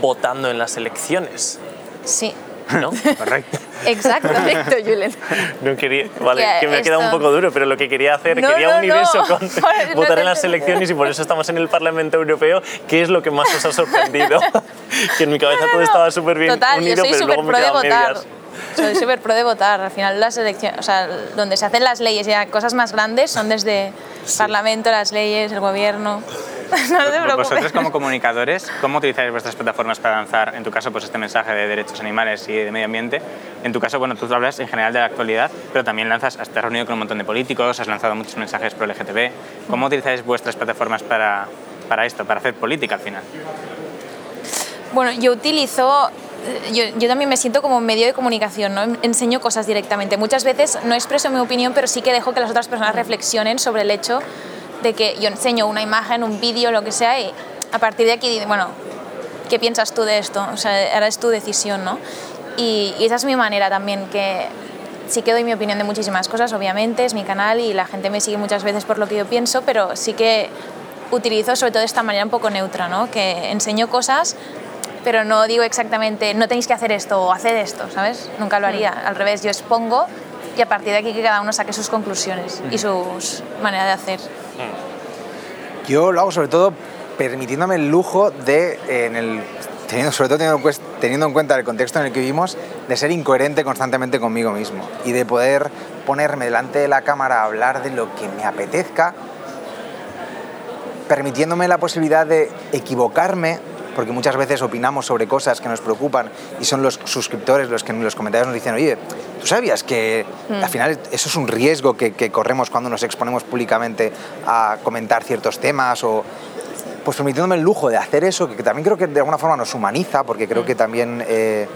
votando en las elecciones. Sí, ¿no? Correcto. Exacto, perfecto, Julen. No quería, vale, que, me ha quedado un poco duro, pero lo que quería hacer, quería unir eso con votar en las elecciones y por eso estamos en el Parlamento Europeo. ¿Qué es lo que más os ha sorprendido? que en mi cabeza todo estaba súper bien Total, unido, yo soy pero luego me pro de votar. medias. Soy súper pro de votar. Al final las elecciones, o sea, donde se hacen las leyes y cosas más grandes son desde el Parlamento, las leyes, el gobierno. no te preocupes. Vosotros como comunicadores, ¿cómo utilizáis vuestras plataformas para lanzar, en tu caso, pues este mensaje de derechos animales y de medio ambiente? En tu caso, bueno, tú hablas en general de la actualidad, pero también lanzas, has reunido con un montón de políticos, has lanzado muchos mensajes pro LGTB. ¿Cómo utilizáis vuestras plataformas para, para esto, para hacer política al final? Bueno, yo utilizo yo, yo, también me siento como medio de comunicación, ¿no? enseño cosas directamente. Muchas veces no expreso mi opinión, pero sí que dejo que las otras personas reflexionen sobre el hecho de que yo enseño una imagen, un vídeo, lo que sea, y a partir de aquí, bueno, ¿qué piensas tú de esto? O sea, ahora es tu decisión, ¿no? Y, y esa es mi manera también, que sí que doy mi opinión de muchísimas cosas, obviamente, es mi canal y la gente me sigue muchas veces por lo que yo pienso, pero sí que utilizo sobre todo de esta manera un poco neutra, ¿no? Que enseño cosas pero no digo exactamente, no tenéis que hacer esto o hacer esto, ¿sabes? Nunca lo haría. Al revés, yo expongo y a partir de aquí que cada uno saque sus conclusiones y su manera de hacer. Yo lo hago sobre todo permitiéndome el lujo de, en el, teniendo, sobre todo teniendo, teniendo en cuenta el contexto en el que vivimos, de ser incoherente constantemente conmigo mismo y de poder ponerme delante de la cámara a hablar de lo que me apetezca, permitiéndome la posibilidad de equivocarme porque muchas veces opinamos sobre cosas que nos preocupan y son los suscriptores los que en los comentarios nos dicen, oye, ¿tú sabías que al final eso es un riesgo que, corremos cuando nos exponemos públicamente a comentar ciertos temas o pues permitiéndome el lujo de hacer eso, que, también creo que de alguna forma nos humaniza, porque creo que también eh,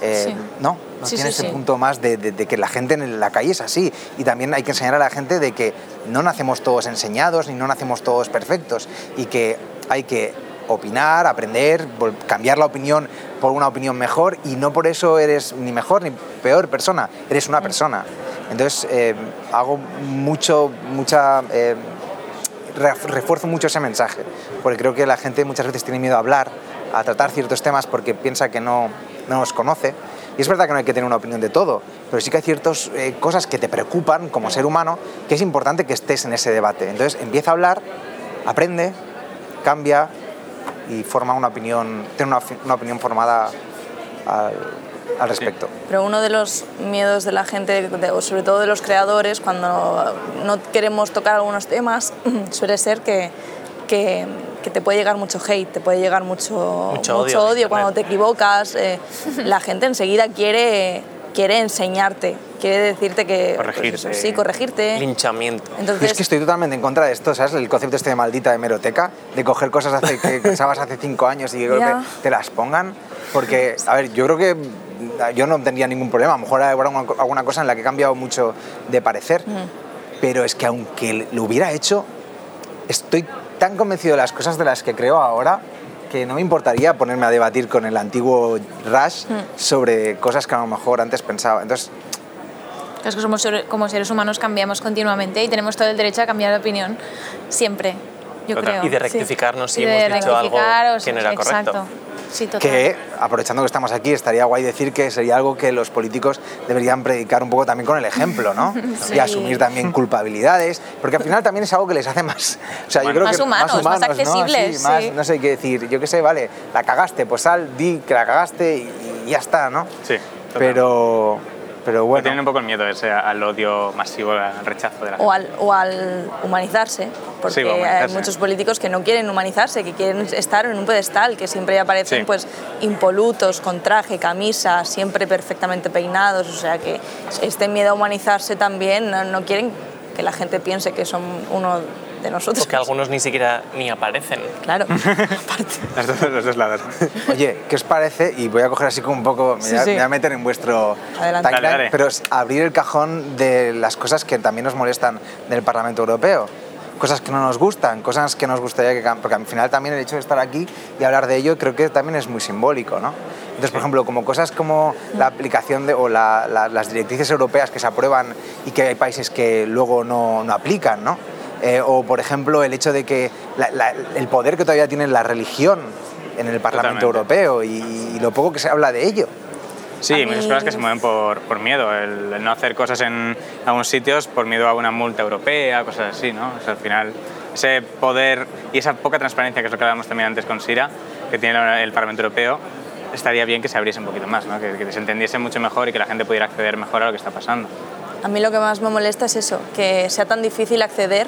eh, Sí. no, Sí, tiene sí, ese punto más de, de- de que la gente en la calle es así. Y también hay que enseñar a la gente de que no nacemos todos enseñados ni no nacemos todos perfectos y que hay que opinar, aprender, cambiar la opinión por una opinión mejor y no por eso eres ni mejor ni peor persona, eres una persona. Entonces eh, hago mucho, mucha... eh, ref- refuerzo mucho ese mensaje, porque creo que la gente muchas veces tiene miedo a hablar, a tratar ciertos temas porque piensa que no, no nos conoce. Y es verdad que no hay que tener una opinión de todo, pero sí que hay ciertas eh, cosas que te preocupan como ser humano que es importante que estés en ese debate. Entonces empieza a hablar, aprende, cambia y forma una opinión, tiene una, una opinión formada al, al respecto. Pero uno de los miedos de la gente, de- o sobre todo de los creadores, cuando no queremos tocar algunos temas, suele ser que, que, que te puede llegar mucho hate, te puede llegar mucho, Mucho odio cuando te equivocas. eh, la gente enseguida quiere, quiere enseñarte, quiere decirte que... pues Corregirte. eso, sí, corregirte. Linchamiento. Yo Entonces, es que estoy totalmente en contra de esto, ¿sabes? El concepto este de maldita hemeroteca, de coger cosas hace, que pensabas hace cinco años y que Ya. te las pongan. Porque, a ver, yo creo que yo no tendría ningún problema. A lo mejor habrá alguna, alguna cosa en la que he cambiado mucho de parecer. Pero es que aunque lo hubiera hecho, estoy tan convencido de las cosas de las que creo ahora que no me importaría ponerme a debatir con el antiguo Rush sobre cosas que a lo mejor antes pensaba. Entonces, Es que somos como seres humanos cambiamos continuamente y tenemos todo el derecho a cambiar de opinión siempre, yo creo. Y de rectificarnos si Y de hemos dicho algo rectificar, o que no era exacto. Correcto. Sí, total. que, aprovechando que estamos aquí, estaría guay decir que sería algo que los políticos deberían predicar un poco también con el ejemplo, ¿no? Sí. Y asumir también culpabilidades, porque al final también es algo que les hace más, o sea, yo creo Más que humanos, más ¿no? accesibles, Sí, más, sí. no sé qué decir, yo qué sé, vale, la cagaste, pues sal, di que la cagaste y, y ya está, ¿no? Sí, total. Pero, pero Bueno. Tienen un poco el miedo ese al odio masivo, al rechazo de la o gente. al, o al humanizarse, porque Sí, o humanizarse. hay muchos políticos que no quieren humanizarse, que quieren estar en un pedestal, que siempre aparecen Sí. pues impolutos, con traje, camisa, siempre perfectamente peinados, o sea que este miedo a humanizarse también no, no quieren que la gente piense que son uno de nosotros. O que algunos ni siquiera ni aparecen. Claro, aparte. Los dos, los dos lados. oye, ¿qué os parece? Y voy a coger así como un poco, me, Sí, voy, a, sí. me voy a meter en vuestro Adelante. timeline, Dale, dale. pero es abrir el cajón de las cosas que también nos molestan del Parlamento Europeo. Cosas que no nos gustan, cosas que nos gustaría que... Porque al final también el hecho de estar aquí y hablar de ello creo que también es muy simbólico, ¿no? Entonces, por ejemplo, como cosas como la aplicación de, o la- la- las directrices europeas que se aprueban y que hay países que luego no, no aplican, ¿no? Eh, o, por ejemplo, el hecho de que la- la- el poder que todavía tiene la religión en el Parlamento Totalmente. Europeo y, y lo poco que se habla de ello. Sí, A hay muchas mí- cosas que se mueven por, por miedo, el, el no hacer cosas en algunos sitios por miedo a una multa europea, cosas así, ¿no? O sea, al final, ese poder y esa poca transparencia, que es lo que hablábamos también antes con Sira, que tiene el Parlamento Europeo, estaría bien que se abriese un poquito más, ¿no? que, que se entendiese mucho mejor y que la gente pudiera acceder mejor a lo que está pasando. A mí lo que más me molesta es eso, que sea tan difícil acceder.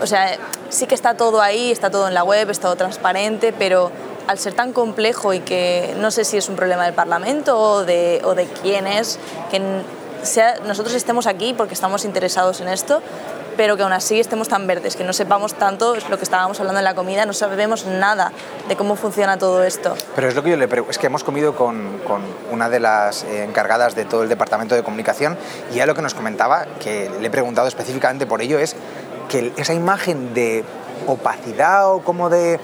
O sea, sí que está todo ahí, está todo en la web, es todo transparente, pero al ser tan complejo y que no sé si es un problema del Parlamento o de, quién es, que nosotros estemos aquí porque estamos interesados en esto, pero que aún así estemos tan verdes, que no sepamos tanto, es lo que estábamos hablando en la comida, no sabemos nada de cómo funciona todo esto. Pero es lo que yo le pregunto, es que hemos comido con, con una de las eh, encargadas de todo el departamento de comunicación y ella lo que nos comentaba, que le he preguntado específicamente por ello, es que esa imagen de opacidad o como de,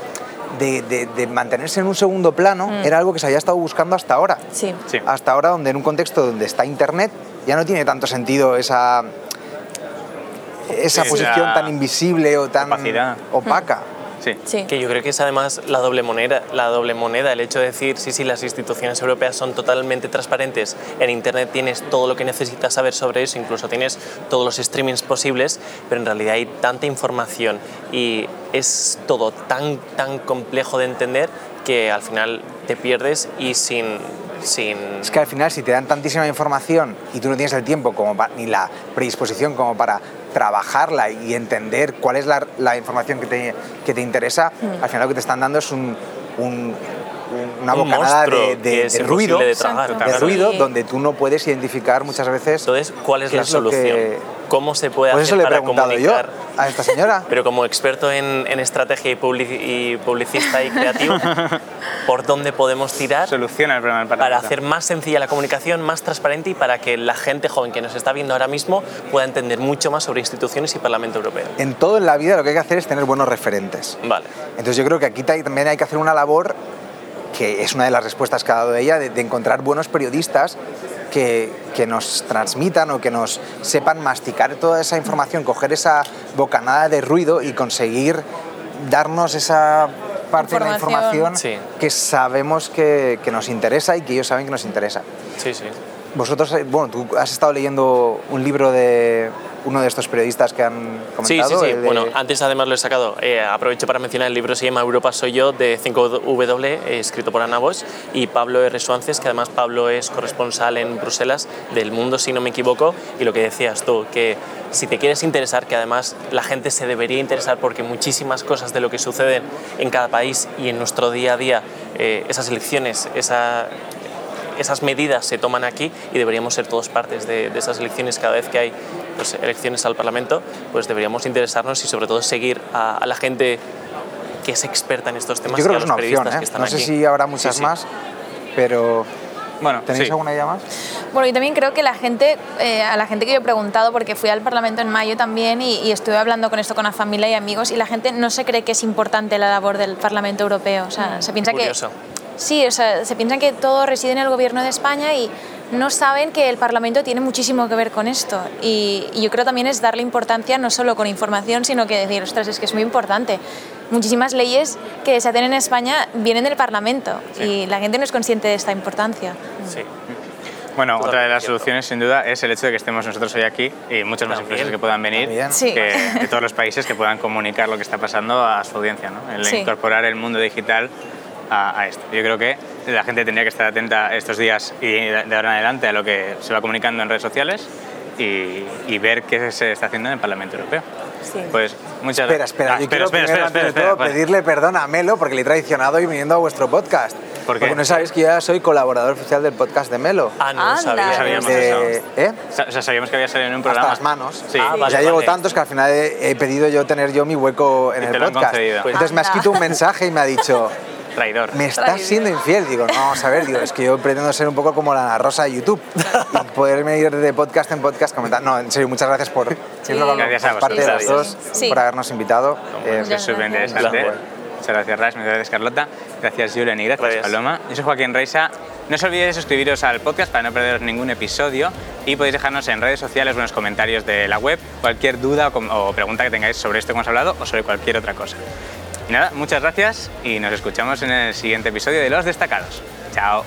de, de- de mantenerse en un segundo plano era algo que se había estado buscando hasta ahora. Sí. Sí. Hasta ahora, donde en un contexto donde está Internet, ya no tiene tanto sentido esa, esa Sí, posición tan invisible o tan opacidad. opaca. Sí. Sí. Que yo creo que es además la doble moneda, la doble moneda, el hecho de decir, sí, sí, las instituciones europeas son totalmente transparentes, en Internet tienes todo lo que necesitas saber sobre eso, incluso tienes todos los streamings posibles, pero en realidad hay tanta información y es todo tan, tan complejo de entender que al final te pierdes y sin... sin Es que al final, si te dan tantísima información y tú no tienes el tiempo como pa- ni la predisposición como para trabajarla y entender cuál es la, la información que te, que te interesa, al final lo que te están dando es un, un- un- una Un bocanada de, ruido, de tragar, de claro. ruido donde tú no puedes identificar muchas veces Entonces, ¿cuál es la solución? que- ¿Cómo se puede Pues eso hacer le he para preguntado comunicar? yo a esta señora. Pero como experto en, en estrategia y, publici- y publicista y creativo, ¿por dónde podemos tirar Soluciona el problema del para hacer más sencilla la comunicación, más transparente y para que la gente joven que nos está viendo ahora mismo pueda entender mucho más sobre instituciones y Parlamento Europeo? En todo en la vida lo que hay que hacer es tener buenos referentes. Vale. Entonces yo creo que aquí ta- también hay que hacer una labor, que es una de las respuestas que ha dado ella, de, de encontrar buenos periodistas que, que nos transmitan o que nos sepan masticar toda esa información, coger esa bocanada de ruido y conseguir darnos esa parte de la Información. Sí. que sabemos que, que nos interesa y que ellos saben que nos interesa. Sí, sí. Vosotros, eh, bueno, tú has estado leyendo un libro de uno de estos periodistas que han Sí, comentado. sí, sí. de- Bueno, antes además lo he sacado. Eh, aprovecho para mencionar el libro se llama Europa soy yo de 5W, eh, escrito por Ana Bosch y Pablo R. Suances, que además Pablo es corresponsal en Bruselas del Mundo, si no me equivoco, y lo que decías tú, que si te quieres interesar, que además la gente se debería interesar porque muchísimas cosas de lo que suceden en cada país y en nuestro día a día, eh, esas elecciones, esa, esas medidas se toman aquí y deberíamos ser todos partes de, de esas elecciones cada vez que hay pues, elecciones al Parlamento, pues deberíamos interesarnos y sobre todo seguir a, a la gente que es experta en estos temas Yo creo y que a es los una periodistas opción, ¿eh? que están No sé aquí. si habrá muchas Sí, sí. más, pero Bueno, ¿tenéis sí. alguna idea más? Bueno, y también creo que la gente, eh, a la gente que yo he preguntado, porque fui al Parlamento en mayo también y, y estuve hablando con esto con la familia y amigos, y la gente no se cree que es importante la labor del Parlamento Europeo. O sea, se piensa Curioso. que. Sí, o sea, se piensa que todo reside en el gobierno de España y no saben que el Parlamento tiene muchísimo que ver con esto. Y, y yo creo también es darle importancia no solo con información, sino que decir, ostras, es que es muy importante. Muchísimas leyes que se hacen en España vienen del Parlamento y la gente no es consciente de esta importancia. Sí. Bueno, otra de las Totalmente soluciones, sin duda, es el hecho de que estemos nosotros hoy aquí y muchas más empresas que puedan venir. Sí. que- de todos los países que puedan comunicar lo que está pasando a su audiencia, ¿no? El Sí. incorporar el mundo digital a, a esto. Yo creo que la gente tendría que estar atenta estos días y de de ahora en adelante a lo que se va comunicando en redes sociales y, y ver qué se está haciendo en el Parlamento Europeo. Sí. Pues muchas Espera, espera, Ah, yo quiero primero, antes de todo, vale. pedirle perdón a Melo porque le he traicionado y viniendo a vuestro podcast. ¿Por qué? Porque no sabéis que yo ya soy colaborador oficial del podcast de Melo. Ah, no Anda. sabía. No sabíamos De- eso. ¿eh? O sea, sabíamos que había salido en un Hasta programa. las manos. Sí. Ah, vale, ya llevo vale. tantos que al final he, he pedido yo tener yo mi hueco en Y el te lo han podcast. concedido. Pues- Entonces me ha Anda. escrito un mensaje y me ha dicho, Traidor. me estás siendo infiel. Digo, no, vamos a ver, digo, es que yo pretendo ser un poco como la rosa de YouTube y poderme ir de podcast en podcast comentando. No, en serio, muchas gracias por, hablamos Gracias a por parte de los dos Sí. por habernos invitado. Eh, Es súper gracias. interesante. Muchas gracias, Ras. Muchas gracias, Carlota. Gracias, Julen. Y gracias, Gracias. Paloma. Yo soy Joaquín Reisa. No os olvidéis de suscribiros al podcast para no perderos ningún episodio y podéis dejarnos en redes sociales buenos comentarios de la web, cualquier duda o pregunta que tengáis sobre esto que hemos hablado o sobre cualquier otra cosa. Nada, muchas gracias y nos escuchamos en el siguiente episodio de Los Destacados. Chao.